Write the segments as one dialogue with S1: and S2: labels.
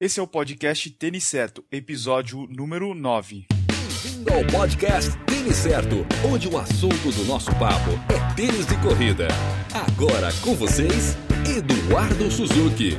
S1: Esse é o podcast Tênis Certo, episódio número 9.
S2: Bem-vindo ao podcast Tênis Certo, onde o assunto do nosso papo é tênis de corrida. Agora com vocês, Eduardo Suzuki.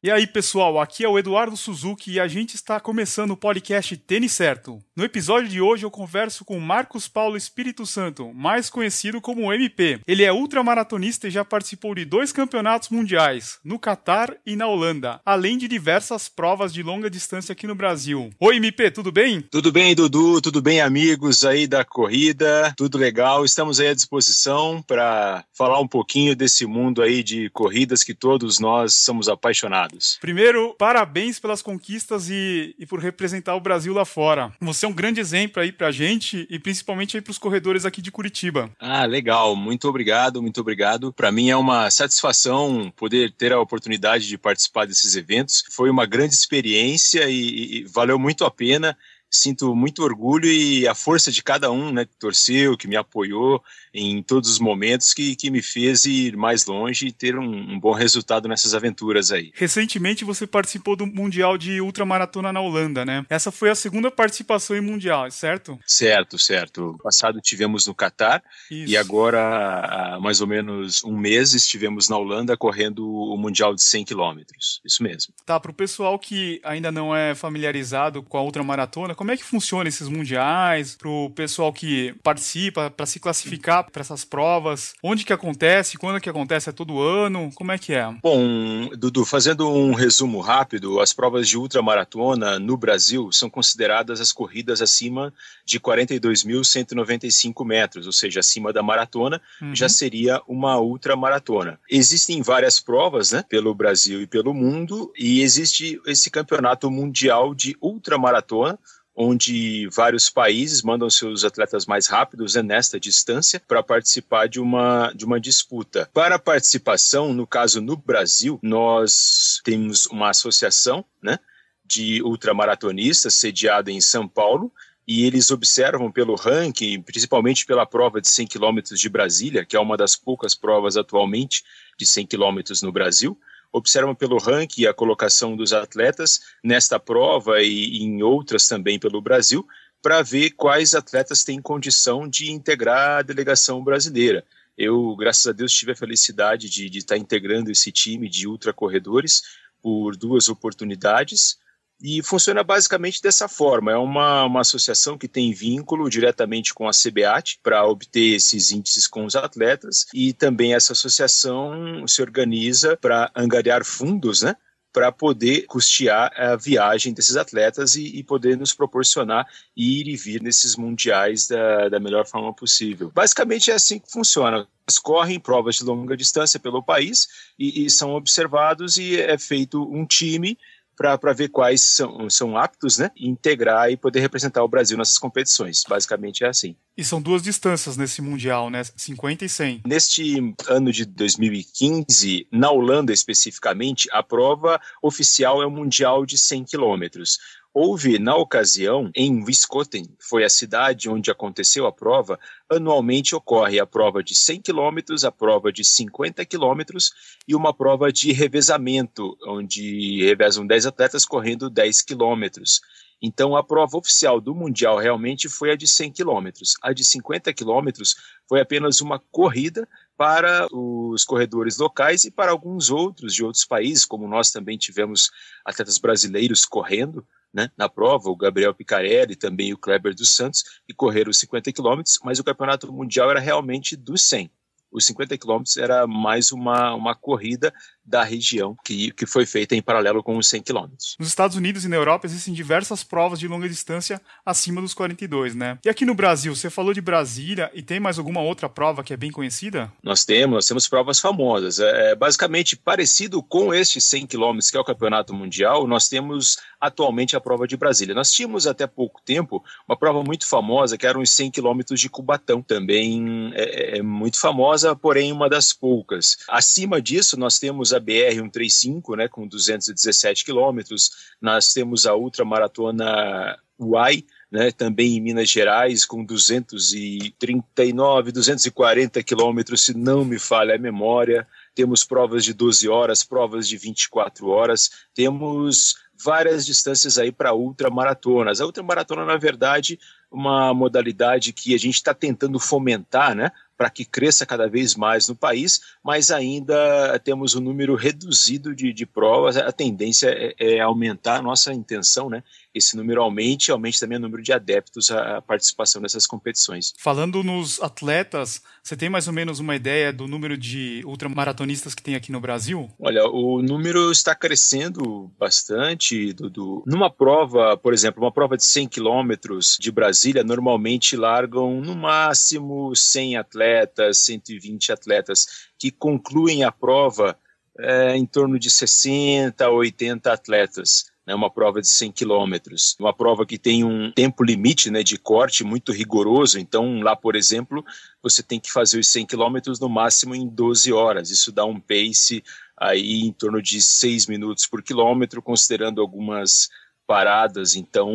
S1: E aí, pessoal, aqui é o Eduardo Suzuki e a gente está começando o podcast Tênis Certo. No episódio de hoje eu converso com Marcos Paulo Espírito Santo, mais conhecido como MP. Ele é ultramaratonista e já participou de dois campeonatos mundiais, no Catar e na Holanda, além de diversas provas de longa distância aqui no Brasil. Oi, MP, tudo bem?
S3: Tudo bem, Dudu, tudo bem, amigos aí da corrida, tudo legal. Estamos aí à disposição para falar um pouquinho desse mundo aí de corridas que todos nós somos apaixonados.
S1: Primeiro, parabéns pelas conquistas e, e por representar o Brasil lá fora. Você é um grande exemplo aí pra gente e principalmente aí pros corredores aqui de Curitiba.
S3: Ah, legal. Muito obrigado, muito obrigado. Para mim é uma satisfação poder ter a oportunidade de participar desses eventos. Foi uma grande experiência e, e valeu muito a pena sinto muito orgulho e a força de cada um, né, que torceu, que me apoiou em todos os momentos, que, que me fez ir mais longe e ter um, um bom resultado nessas aventuras aí.
S1: Recentemente você participou do Mundial de Ultramaratona na Holanda, né? Essa foi a segunda participação em Mundial, certo?
S3: Certo, certo. No passado tivemos no Catar e agora, há mais ou menos um mês, estivemos na Holanda correndo o Mundial de 100 quilômetros. Isso mesmo.
S1: Tá, para o pessoal que ainda não é familiarizado com a ultramaratona, como é que funciona esses mundiais? Pro pessoal que participa para se classificar para essas provas? Onde que acontece? Quando que acontece? É todo ano? Como é que é?
S3: Bom, Dudu, fazendo um resumo rápido, as provas de ultramaratona no Brasil são consideradas as corridas acima de 42.195 metros, ou seja, acima da maratona, uhum. já seria uma ultramaratona. Existem várias provas, né, pelo Brasil e pelo mundo, e existe esse campeonato mundial de ultramaratona, onde vários países mandam seus atletas mais rápidos né, nesta distância para participar de uma, de uma disputa. Para a participação, no caso no Brasil, nós temos uma associação né, de ultramaratonistas sediada em São Paulo, e eles observam pelo ranking, principalmente pela prova de 100 quilômetros de Brasília, que é uma das poucas provas atualmente de 100 quilômetros no Brasil, observam pelo ranking a colocação dos atletas nesta prova e em outras também pelo Brasil, para ver quais atletas têm condição de integrar a delegação brasileira. Eu, graças a Deus, tive a felicidade de, estar integrando esse time de ultracorredores por duas oportunidades. E funciona basicamente dessa forma: é uma, uma associação que tem vínculo diretamente com a CBAT para obter esses índices com os atletas, e também essa associação se organiza para angariar fundos, né? para poder custear a viagem desses atletas e, e, poder nos proporcionar ir e vir nesses mundiais da, da melhor forma possível. Basicamente é assim que funciona. Correm provas de longa distância pelo país e, e são observados e é feito um time para ver quais são, são aptos, né? Integrar e poder representar o Brasil nessas competições. Basicamente é assim.
S1: E são duas distâncias nesse Mundial, né? 50 e 100.
S3: Neste ano de 2015, na Holanda especificamente, a prova oficial é o Mundial de 100 quilômetros. Houve, na ocasião, em Wisconsin, foi a cidade onde aconteceu a prova, anualmente ocorre a prova de 100 quilômetros, a prova de 50 quilômetros e uma prova de revezamento, onde revezam 10 atletas correndo 10 quilômetros. Então, a prova oficial do Mundial realmente foi a de 100 quilômetros. A de 50 quilômetros foi apenas uma corrida para os corredores locais e para alguns outros de outros países, como nós também tivemos atletas brasileiros correndo né, na prova, o Gabriel Picarelli, também o Kleber dos Santos, e correram os 50 quilômetros, mas o campeonato mundial era realmente dos 100 os 50 quilômetros era mais uma, uma corrida da região que, que foi feita em paralelo com os 100 quilômetros.
S1: Nos Estados Unidos e na Europa existem diversas provas de longa distância acima dos 42, né? E aqui no Brasil, você falou de Brasília e tem mais alguma outra prova que é bem conhecida?
S3: Nós temos, nós temos provas famosas. É, é basicamente parecido com este 100 quilômetros que é o Campeonato Mundial, nós temos atualmente a prova de Brasília. Nós tínhamos até pouco tempo uma prova muito famosa que eram os 100 quilômetros de Cubatão, também é, é, é muito famosa, porém uma das poucas. Acima disso, nós temos a a BR-135, né, com 217 quilômetros, nós temos a ultramaratona UAI, né, também em Minas Gerais, com 239, 240 quilômetros, se não me falha a memória. temos provas de 12 horas, provas de 24 horas, temos várias distâncias aí para ultramaratonas. A ultramaratona, na verdade, uma modalidade que a gente está tentando fomentar, né? Para que cresça cada vez mais no país, mas ainda temos um número reduzido de, de provas. A tendência é, é, aumentar a nossa intenção, né? Esse número aumente, aumente também o número de adeptos à participação nessas competições.
S1: Falando nos atletas, você tem mais ou menos uma ideia do número de ultramaratonistas que tem aqui no Brasil?
S3: Olha, o número está crescendo bastante, Dudu. Numa prova, por exemplo, uma prova de 100 quilômetros de Brasília, normalmente largam no máximo 100 atletas, 120 atletas, que concluem a prova é, em torno de 60 a 80 atletas né, uma prova de 100 quilômetros, uma prova que tem um tempo limite né, de corte muito rigoroso, então lá, por exemplo, você tem que fazer os 100 quilômetros no máximo em 12 horas, isso dá um pace aí em torno de 6 minutos por quilômetro, considerando algumas paradas, então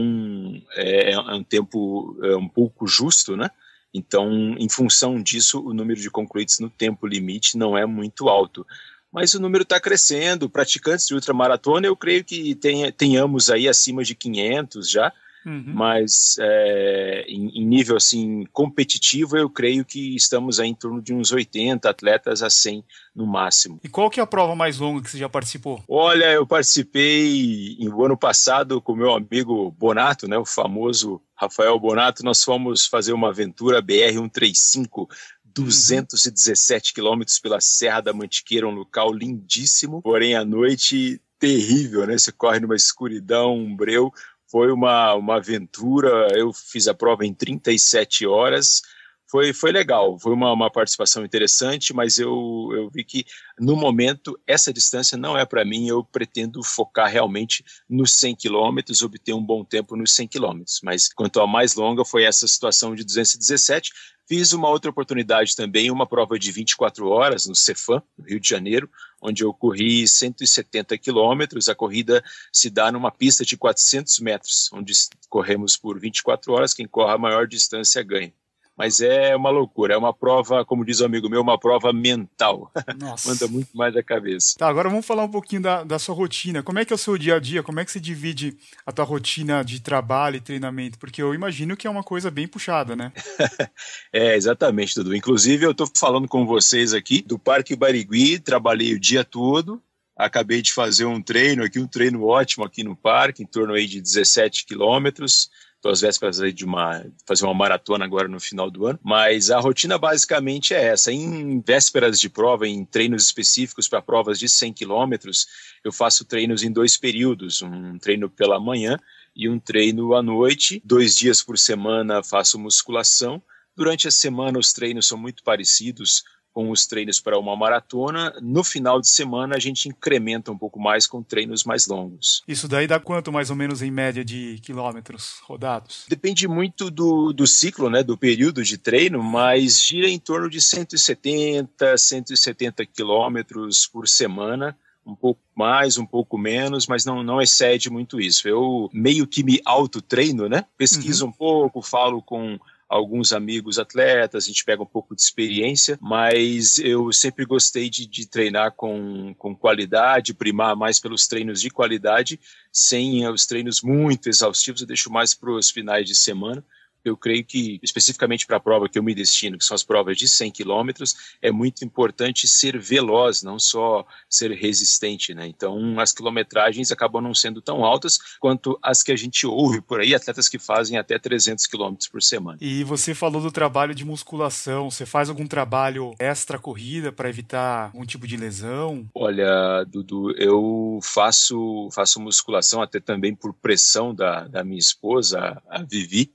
S3: é, é um tempo é um pouco justo, né? Então, em função disso, o número de concluídos no tempo limite não é muito alto mas o número está crescendo. Praticantes de ultramaratona, eu creio que tenha, tenhamos aí acima de 500 já, uhum. mas é, em, em, nível assim competitivo, eu creio que estamos aí em torno de uns 80 atletas a 100 no máximo.
S1: E qual que é a prova mais longa que você já participou?
S3: Olha, eu participei no ano passado com meu amigo Bonato, né, o famoso Rafael Bonato, nós fomos fazer uma aventura BR 135 217 quilômetros pela Serra da Mantiqueira, um local lindíssimo, porém à noite terrível, né? Você corre numa escuridão, um breu. Foi uma, uma aventura. Eu fiz a prova em 37 horas foi, foi legal, foi uma, uma participação interessante, mas eu, eu vi que no momento essa distância não é para mim, eu pretendo focar realmente nos 100 quilômetros, obter um bom tempo nos 100 quilômetros, mas quanto a mais longa foi essa situação de 217, Fiz uma outra oportunidade também, uma prova de 24 horas no Cefam, no Rio de Janeiro, onde eu corri 170 quilômetros. A corrida se dá numa pista de 400 metros, onde corremos por 24 horas. Quem corre a maior distância ganha mas é uma loucura, é uma prova, como diz o um amigo meu, uma prova mental. Manda muito mais a cabeça.
S1: Tá, agora vamos falar um pouquinho da, da sua rotina. Como é que é o seu dia a dia? Como é que você divide a tua rotina de trabalho e treinamento? Porque eu imagino que é uma coisa bem puxada, né?
S3: é, exatamente, Dudu. Inclusive, eu estou falando com vocês aqui do Parque Barigui, trabalhei o dia todo, acabei de fazer um treino aqui, um treino ótimo aqui no parque, em torno aí de 17 quilômetros estou às vésperas de uma, fazer uma maratona agora no final do ano, mas a rotina basicamente é essa. Em vésperas de prova, em treinos específicos para provas de 100 quilômetros, eu faço treinos em dois períodos, um treino pela manhã e um treino à noite. Dois dias por semana faço musculação. Durante a semana os treinos são muito parecidos, com os treinos para uma maratona. No final de semana, a gente incrementa um pouco mais com treinos mais longos.
S1: Isso daí dá quanto, mais ou menos, em média, de quilômetros rodados?
S3: Depende muito do, do ciclo, né, do período de treino, mas gira em torno de 170, 170 quilômetros por semana um pouco mais, um pouco menos, mas não, não excede muito isso. Eu meio que me auto-treino, né? Pesquiso uhum. um pouco, falo com alguns amigos atletas, a gente pega um pouco de experiência, mas eu sempre gostei de, de treinar com, com qualidade, primar mais pelos treinos de qualidade, sem os treinos muito exaustivos, eu deixo mais para os finais de semana eu creio que, especificamente para a prova que eu me destino, que são as provas de 100 quilômetros, é muito importante ser veloz, não só ser resistente, né? Então, as quilometragens acabam não sendo tão altas quanto as que a gente ouve por aí, atletas que fazem até 300 quilômetros por semana.
S1: E você falou do trabalho de musculação, você faz algum trabalho extra corrida para evitar algum tipo de lesão?
S3: Olha, Dudu, eu faço, faço musculação até também por pressão da, da minha esposa, a Vivi,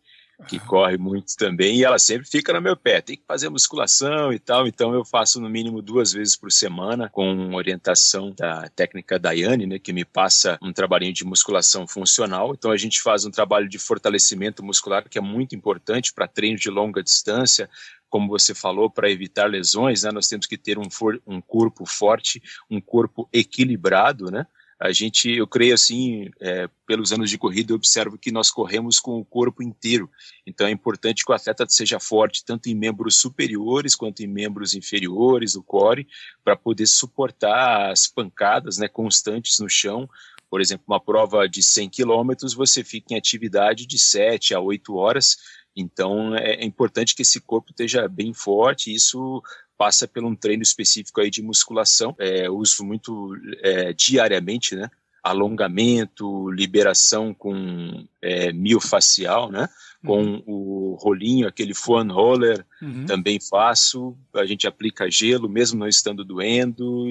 S3: que corre muito também, e ela sempre fica no meu pé, tem que fazer musculação e tal, então eu faço no mínimo duas vezes por semana, com orientação da técnica Daiane, né, que me passa um trabalhinho de musculação funcional, então a gente faz um trabalho de fortalecimento muscular que é muito importante para treino de longa distância, como você falou, para evitar lesões, né, nós temos que ter um, um corpo forte, um corpo equilibrado, né, a gente, eu creio assim, é, pelos anos de corrida, eu observo que nós corremos com o corpo inteiro. Então é importante que o atleta seja forte tanto em membros superiores quanto em membros inferiores do core, para poder suportar as pancadas, né, constantes no chão. Por exemplo, uma prova de 100 quilômetros, você fica em atividade de 7 a 8 horas. Então é, é importante que esse corpo esteja bem forte. Isso passa por um treino específico aí de musculação. É, uso muito é, diariamente, né? Alongamento, liberação com é, miofacial, né? Com uhum. o rolinho, aquele foam roller, uhum. também faço. A gente aplica gelo, mesmo não estando doendo.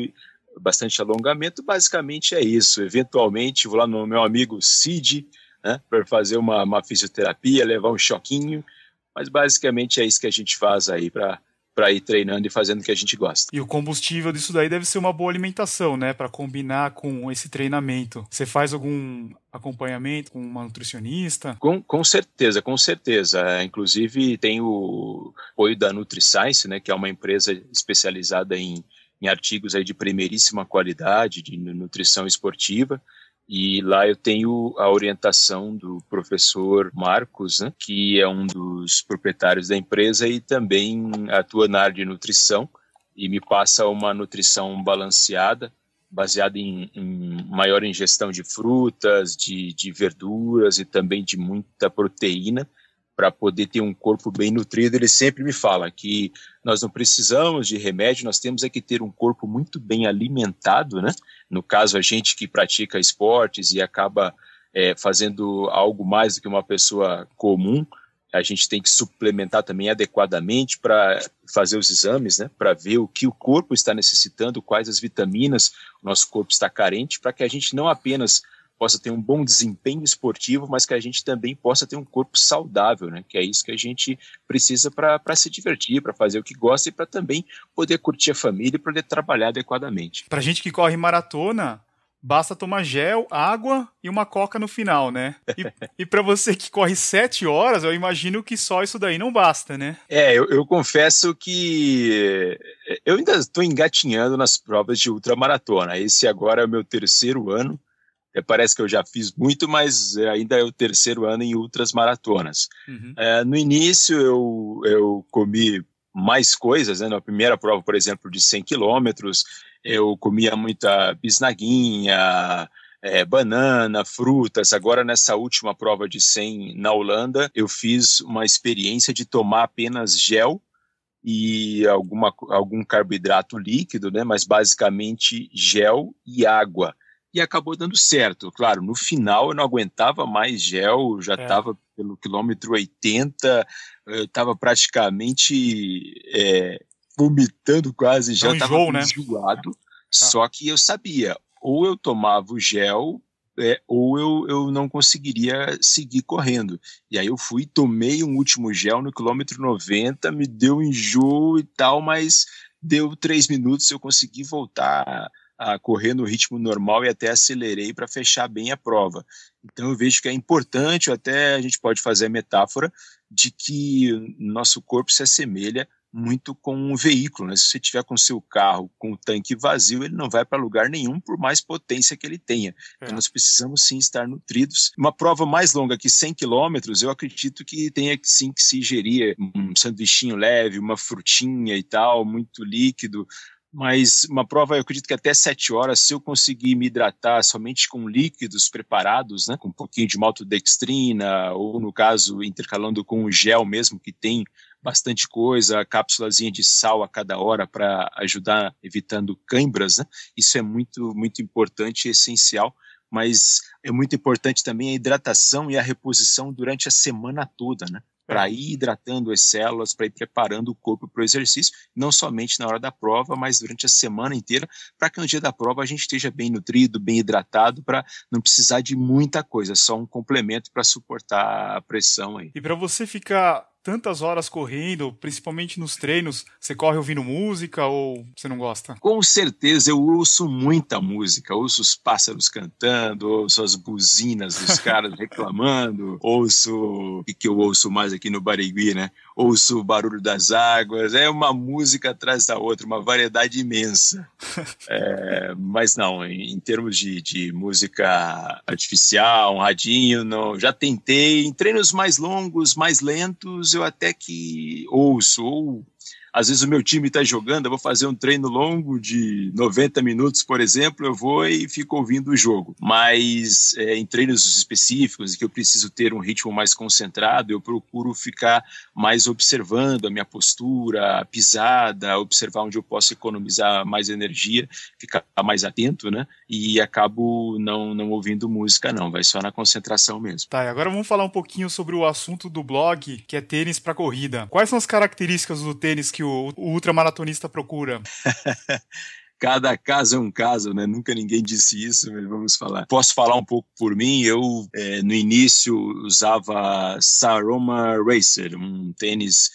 S3: Bastante alongamento, basicamente é isso. Eventualmente, vou lá no meu amigo Cid, né, para fazer uma, uma fisioterapia, levar um choquinho, mas basicamente é isso que a gente faz aí para para ir treinando e fazendo o que a gente gosta.
S1: E o combustível disso daí deve ser uma boa alimentação, né, para combinar com esse treinamento. Você faz algum acompanhamento com uma nutricionista?
S3: Com, com certeza, com certeza. Inclusive tem o apoio da NutriScience, né, que é uma empresa especializada em, em artigos aí de primeiríssima qualidade de nutrição esportiva. E lá eu tenho a orientação do professor Marcos, né, que é um dos proprietários da empresa e também atua na área de nutrição e me passa uma nutrição balanceada, baseada em, em maior ingestão de frutas, de, de verduras e também de muita proteína para poder ter um corpo bem nutrido, ele sempre me fala que nós não precisamos de remédio, nós temos é que ter um corpo muito bem alimentado, né? No caso, a gente que pratica esportes e acaba é, fazendo algo mais do que uma pessoa comum, a gente tem que suplementar também adequadamente para fazer os exames, né? Para ver o que o corpo está necessitando, quais as vitaminas o nosso corpo está carente, para que a gente não apenas possa ter um bom desempenho esportivo, mas que a gente também possa ter um corpo saudável, né? Que é isso que a gente precisa para se divertir, para fazer o que gosta e para também poder curtir a família e poder trabalhar adequadamente.
S1: Para gente que corre maratona, basta tomar gel, água e uma coca no final, né? E, e para você que corre sete horas, eu imagino que só isso daí não basta, né?
S3: É, eu, eu confesso que eu ainda estou engatinhando nas provas de ultramaratona. Esse agora é o meu terceiro ano. É, parece que eu já fiz muito, mas ainda é o terceiro ano em ultras maratonas. Uhum. É, no início eu, eu comi mais coisas, né? Na primeira prova, por exemplo, de 100 quilômetros, eu comia muita bisnaguinha, é, banana, frutas. Agora, nessa última prova de 100 na Holanda, eu fiz uma experiência de tomar apenas gel e alguma, algum carboidrato líquido, né? Mas basicamente gel e água e acabou dando certo. Claro, no final eu não aguentava mais gel, já estava é. pelo quilômetro 80, eu estava praticamente é, vomitando quase, já estava né? enjoado. Tá. Só que eu sabia, ou eu tomava o gel, é, ou eu, eu não conseguiria seguir correndo. E aí eu fui, tomei um último gel no quilômetro 90, me deu enjoo e tal, mas deu três minutos, eu consegui voltar a correr no ritmo normal e até acelerei para fechar bem a prova. Então eu vejo que é importante, até a gente pode fazer a metáfora de que nosso corpo se assemelha muito com um veículo. Né? Se você tiver com seu carro com o tanque vazio, ele não vai para lugar nenhum, por mais potência que ele tenha. É. Então nós precisamos sim estar nutridos. Uma prova mais longa que 100 quilômetros, eu acredito que tenha sim que se ingerir um sanduichinho leve, uma frutinha e tal, muito líquido, mas uma prova, eu acredito que até sete horas, se eu conseguir me hidratar somente com líquidos preparados, né, com um pouquinho de maltodextrina, ou no caso, intercalando com o gel mesmo, que tem bastante coisa, cápsulazinha de sal a cada hora para ajudar evitando câimbras, né? Isso é muito, muito importante e essencial, mas é muito importante também a hidratação e a reposição durante a semana toda, né? para ir hidratando as células, para ir preparando o corpo para o exercício, não somente na hora da prova, mas durante a semana inteira, para que no dia da prova a gente esteja bem nutrido, bem hidratado, para não precisar de muita coisa, só um complemento para suportar a pressão aí.
S1: E para você ficar tantas horas correndo, principalmente nos treinos, você corre ouvindo música ou você não gosta?
S3: Com certeza, eu ouço muita música, ouço os pássaros cantando, ouço as buzinas dos caras reclamando, ouço o que eu ouço mais aqui no Barigui, né? Ouço o barulho das águas, é uma música atrás da outra, uma variedade imensa. é, mas não, em, em termos de, de, música artificial, um radinho, não, já tentei. Em treinos mais longos, mais lentos, eu até que ouço, ou às vezes o meu time está jogando, eu vou fazer um treino longo de 90 minutos, por exemplo, eu vou e fico ouvindo o jogo. Mas é, em treinos específicos, em que eu preciso ter um ritmo mais concentrado, eu procuro ficar mais observando a minha postura, a pisada, observar onde eu posso economizar mais energia, ficar mais atento, né? E acabo não, não ouvindo música, não, vai só na concentração mesmo.
S1: Tá, e agora vamos falar um pouquinho sobre o assunto do blog, que é tênis para corrida. Quais são as características do tênis que o, o ultramaratonista procura?
S3: cada caso é um caso, né? Nunca ninguém disse isso, mas vamos falar. Posso falar um pouco por mim? Eu, é, no início, usava Saroma Racer, um tênis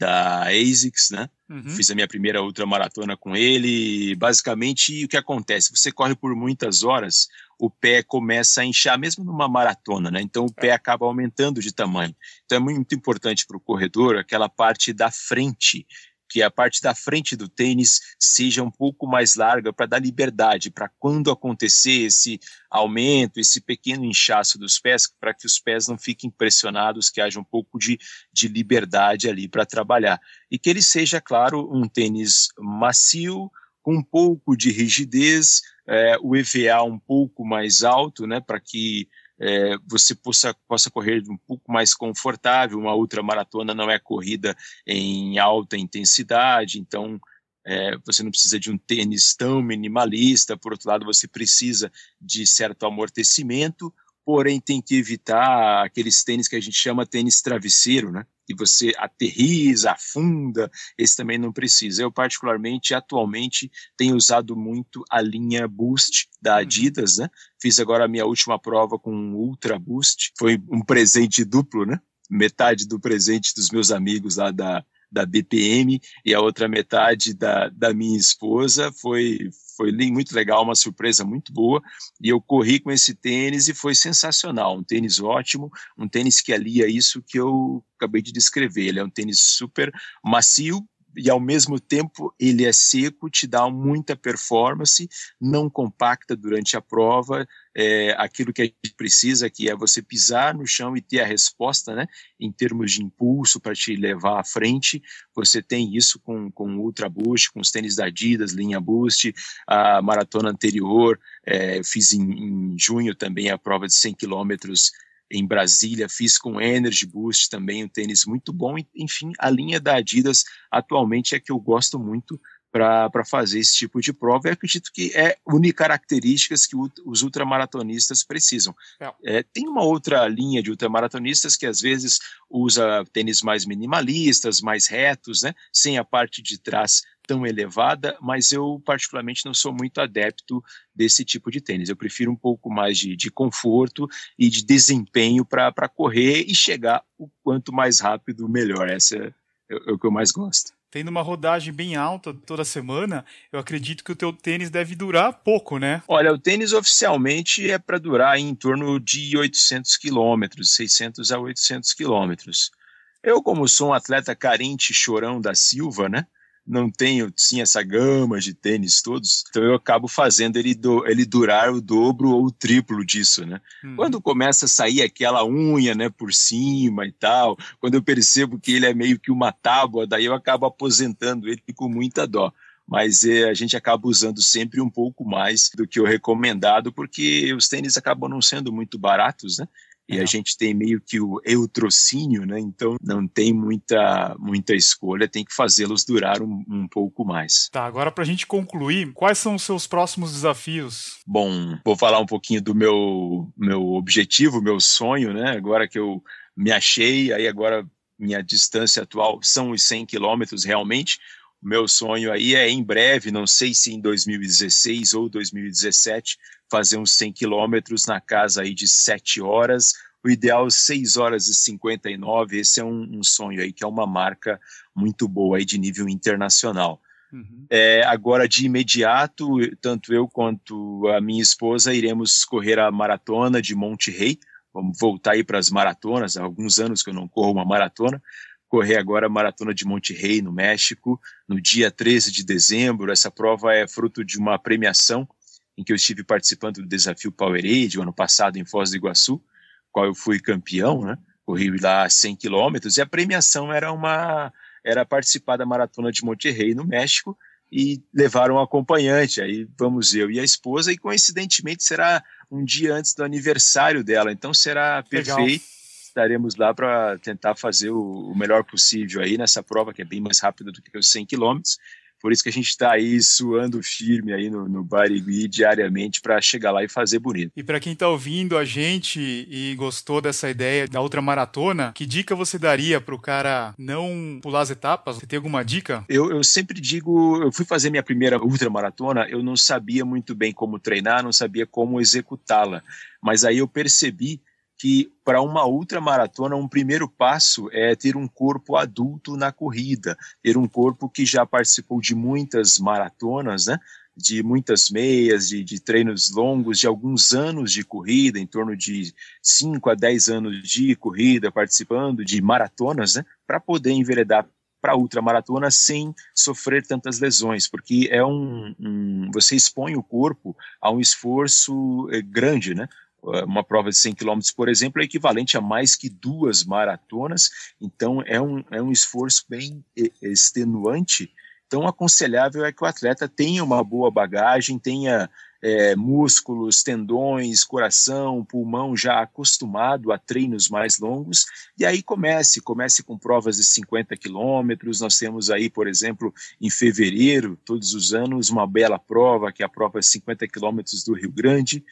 S3: da ASICS, né? Uhum. Fiz a minha primeira ultramaratona com ele. Basicamente, o que acontece? Você corre por muitas horas, o pé começa a inchar, mesmo numa maratona, né? Então, o pé acaba aumentando de tamanho. Então, é muito importante para o corredor aquela parte da frente que a parte da frente do tênis seja um pouco mais larga para dar liberdade, para quando acontecer esse aumento, esse pequeno inchaço dos pés, para que os pés não fiquem pressionados, que haja um pouco de, de liberdade ali para trabalhar. E que ele seja, claro, um tênis macio, com um pouco de rigidez, é, o EVA um pouco mais alto, né, para que é, você possa, possa correr um pouco mais confortável. Uma ultramaratona não é corrida em alta intensidade, então é, você não precisa de um tênis tão minimalista. Por outro lado, você precisa de certo amortecimento, porém tem que evitar aqueles tênis que a gente chama tênis travesseiro, né? Que você aterriza, afunda, esse também não precisa. Eu, particularmente, atualmente, tenho usado muito a linha Boost da uhum. Adidas, né? Fiz agora a minha última prova com um Ultra Boost, foi um presente duplo, né? Metade do presente dos meus amigos lá da, da BPM e a outra metade da, da minha esposa. Foi, foi muito legal, uma surpresa muito boa. E eu corri com esse tênis e foi sensacional. Um tênis ótimo, um tênis que alia isso que eu acabei de descrever. Ele é um tênis super macio, e ao mesmo tempo ele é seco, te dá muita performance, não compacta durante a prova, é, aquilo que a gente precisa, que é você pisar no chão e ter a resposta, né, em termos de impulso para te levar à frente, você tem isso com, com Ultra Boost, com os tênis da Adidas, linha Boost, a maratona anterior, é, fiz em, em junho também a prova de 100 quilômetros em Brasília, fiz com Energy Boost também, um tênis muito bom. Enfim, a linha da Adidas atualmente é que eu gosto muito para fazer esse tipo de prova e acredito que é une características que os ultramaratonistas precisam. É. É, tem uma outra linha de ultramaratonistas que às vezes usa tênis mais minimalistas, mais retos, né, sem a parte de trás tão elevada, mas eu particularmente não sou muito adepto desse tipo de tênis. Eu prefiro um pouco mais de, de conforto e de desempenho para correr e chegar o quanto mais rápido, melhor. Essa é, é o que eu mais gosto
S1: tendo uma rodagem bem alta toda semana, eu acredito que o teu tênis deve durar pouco, né?
S3: Olha, o tênis oficialmente é para durar em torno de 800 quilômetros, 600 a 800 quilômetros. Eu, como sou um atleta carente chorão da Silva, né? Não tenho sim essa gama de tênis todos, então eu acabo fazendo ele, do, ele durar o dobro ou o triplo disso, né? Hum. Quando começa a sair aquela unha, né, por cima e tal, quando eu percebo que ele é meio que uma tábua, daí eu acabo aposentando ele com muita dó mas é, a gente acaba usando sempre um pouco mais do que o recomendado, porque os tênis acabam não sendo muito baratos, né? E a gente tem meio que o eutrocínio, né? Então não tem muita, muita escolha, tem que fazê-los durar um, um, pouco mais.
S1: Tá, agora para a gente concluir, quais são os seus próximos desafios?
S3: Bom, vou falar um pouquinho do meu, meu objetivo, meu sonho, né? Agora que eu me achei, aí agora minha distância atual são os 100 quilômetros realmente, meu sonho aí é em breve, não sei se em 2016 ou 2017, fazer uns 100 quilômetros na casa aí de 7 horas, o ideal 6 horas e 59, esse é um, um sonho aí que é uma marca muito boa aí de nível internacional. Uhum. É, agora, de imediato, tanto eu quanto a minha esposa iremos correr a maratona de Monte Rei. Vamos voltar aí para as maratonas. Há alguns anos que eu não corro uma maratona correr agora a Maratona de Monte Rey, no México, no dia 13 de dezembro. Essa prova é fruto de uma premiação em que eu estive participando do desafio Powerade, ano passado em Foz do Iguaçu, qual eu fui campeão, né? Corri lá 100 quilômetros e a premiação era uma era participar da Maratona de Monte Rey, no México, e levaram um acompanhante. Aí vamos eu e a esposa, e coincidentemente será um dia antes do aniversário dela, então será Legal. perfeito. Estaremos lá para tentar fazer o, o, melhor possível aí nessa prova, que é bem mais rápida do que os 100 quilômetros. Por isso que a gente está aí suando firme aí no, no Barigui diariamente para chegar lá e fazer bonito.
S1: E para quem está ouvindo a gente e gostou dessa ideia da outra maratona, que dica você daria para o cara não pular as etapas? Você tem alguma dica?
S3: Eu, eu sempre digo, eu fui fazer minha primeira ultramaratona, eu não sabia muito bem como treinar, não sabia como executá-la. Mas aí eu percebi que para uma ultramaratona, um primeiro passo é ter um corpo adulto na corrida, ter um corpo que já participou de muitas maratonas, né? de muitas meias, de, de, treinos longos, de alguns anos de corrida, em torno de 5 a 10 anos de corrida, participando de maratonas, né, para poder enveredar para ultramaratona sem sofrer tantas lesões, porque é um, um, você expõe o corpo a um esforço eh, grande, né? Eh, uma prova de 100 km, por exemplo, é equivalente a mais que duas maratonas, então é um, é um esforço bem extenuante. Então, aconselhável é que o atleta tenha uma boa bagagem, tenha é, músculos, tendões, coração, pulmão já acostumado a treinos mais longos, e aí comece, comece com provas de 50 quilômetros, nós temos aí, por exemplo, em fevereiro, todos os anos, uma bela prova, que é a prova de 50 quilômetros do Rio Grande,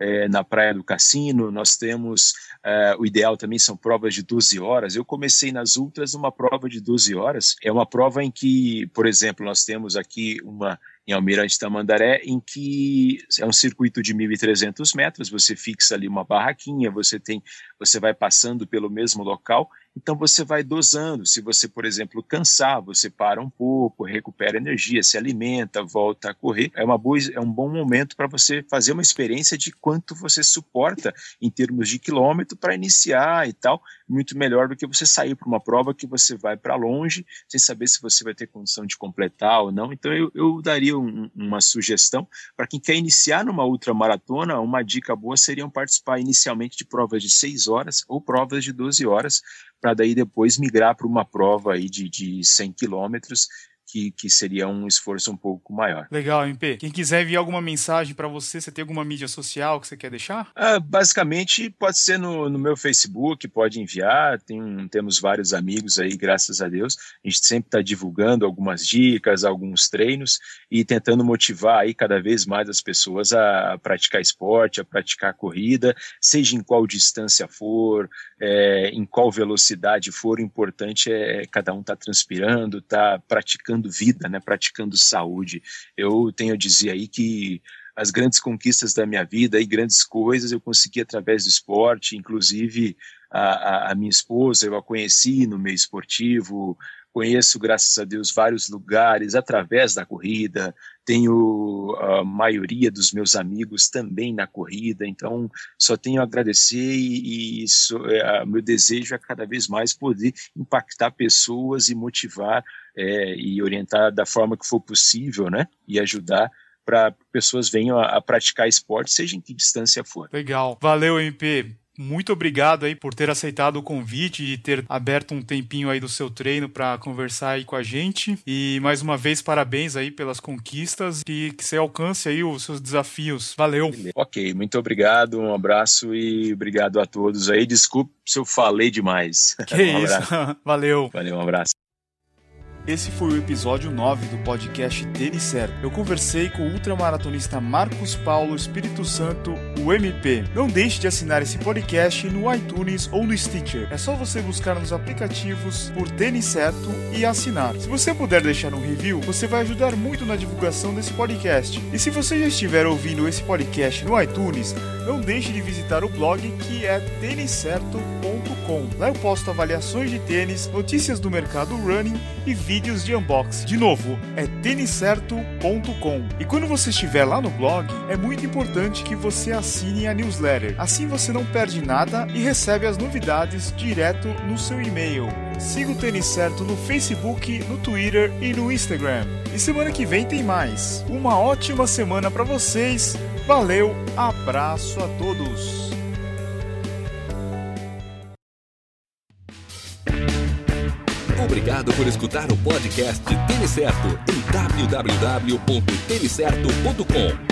S3: é, na Praia do Cassino, nós temos, é, o ideal também são provas de 12 horas. Eu comecei nas ultras numa prova de 12 horas. É uma prova em que, por exemplo, nós temos aqui uma em Almirante Tamandaré, em que é um circuito de 1.300 metros, você fixa ali uma barraquinha, você tem, você vai passando pelo mesmo local então você vai dosando. Se você, por exemplo, cansar, você para um pouco, recupera energia, se alimenta, volta a correr. É, uma boa, é um bom momento para você fazer uma experiência de quanto você suporta em termos de quilômetro para iniciar e tal. Muito melhor do que você sair para uma prova que você vai para longe sem saber se você vai ter condição de completar ou não. Então eu, eu daria um, uma sugestão para quem quer iniciar numa ultramaratona, uma dica boa seria participar inicialmente de provas de 6 horas ou provas de 12 horas para daí depois migrar para uma prova aí de, de 100 quilômetros que, que seria um esforço um pouco maior.
S1: Legal, MP. Quem quiser enviar alguma mensagem para você, você tem alguma mídia social que você quer deixar?
S3: Ah, basicamente, pode ser no, no meu Facebook, pode enviar. Tem, temos vários amigos aí, graças a Deus. A gente sempre está divulgando algumas dicas, alguns treinos e tentando motivar aí cada vez mais as pessoas a praticar esporte, a praticar corrida, seja em qual distância for, é, em qual velocidade for. O importante é cada um estar tá transpirando, estar tá praticando praticando vida, né, praticando saúde. Eu tenho a dizer aí que as grandes conquistas da minha vida e grandes coisas eu consegui através do esporte, inclusive a, a, a minha esposa eu a conheci no meio esportivo, conheço, graças a Deus, vários lugares através da corrida, tenho a maioria dos meus amigos também na corrida, então só tenho a agradecer e, e é, meu desejo é cada vez mais poder impactar pessoas e motivar é, e orientar da forma que for possível, né, e ajudar para pessoas venham a, a praticar esporte, seja em que distância for.
S1: Legal. Valeu, MP muito obrigado aí por ter aceitado o convite e ter aberto um tempinho aí do seu treino para conversar aí com a gente. E mais uma vez, parabéns aí pelas conquistas e que você alcance aí os seus desafios. Valeu.
S3: Ok, muito obrigado, um abraço e obrigado a todos aí. Desculpe se eu falei demais.
S1: Que um isso, valeu.
S3: Valeu, um abraço.
S1: Esse foi o episódio 9 do podcast Tênis Certo. Eu conversei com o ultramaratonista Marcos Paulo Espírito Santo, o MP. Não deixe de assinar esse podcast no iTunes ou no Stitcher. É só você buscar nos aplicativos por Tênis Certo e assinar. Se você puder deixar um review, você vai ajudar muito na divulgação desse podcast. E se você já estiver ouvindo esse podcast no iTunes, não deixe de visitar o blog que é têniscerto.com. Lá eu posto avaliações de tênis, notícias do mercado running e vídeos de unboxing. De novo, é têniscerto.com. E quando você estiver lá no blog, é muito importante que você assine a newsletter. Assim você não perde nada e recebe as novidades direto no seu e-mail. Siga o Tênis Certo no Facebook, no Twitter e no Instagram. E semana que vem tem mais. Uma ótima semana para vocês. Valeu, abraço a todos.
S3: Obrigado por escutar o podcast Tênis Certo em www.tenicerto.com.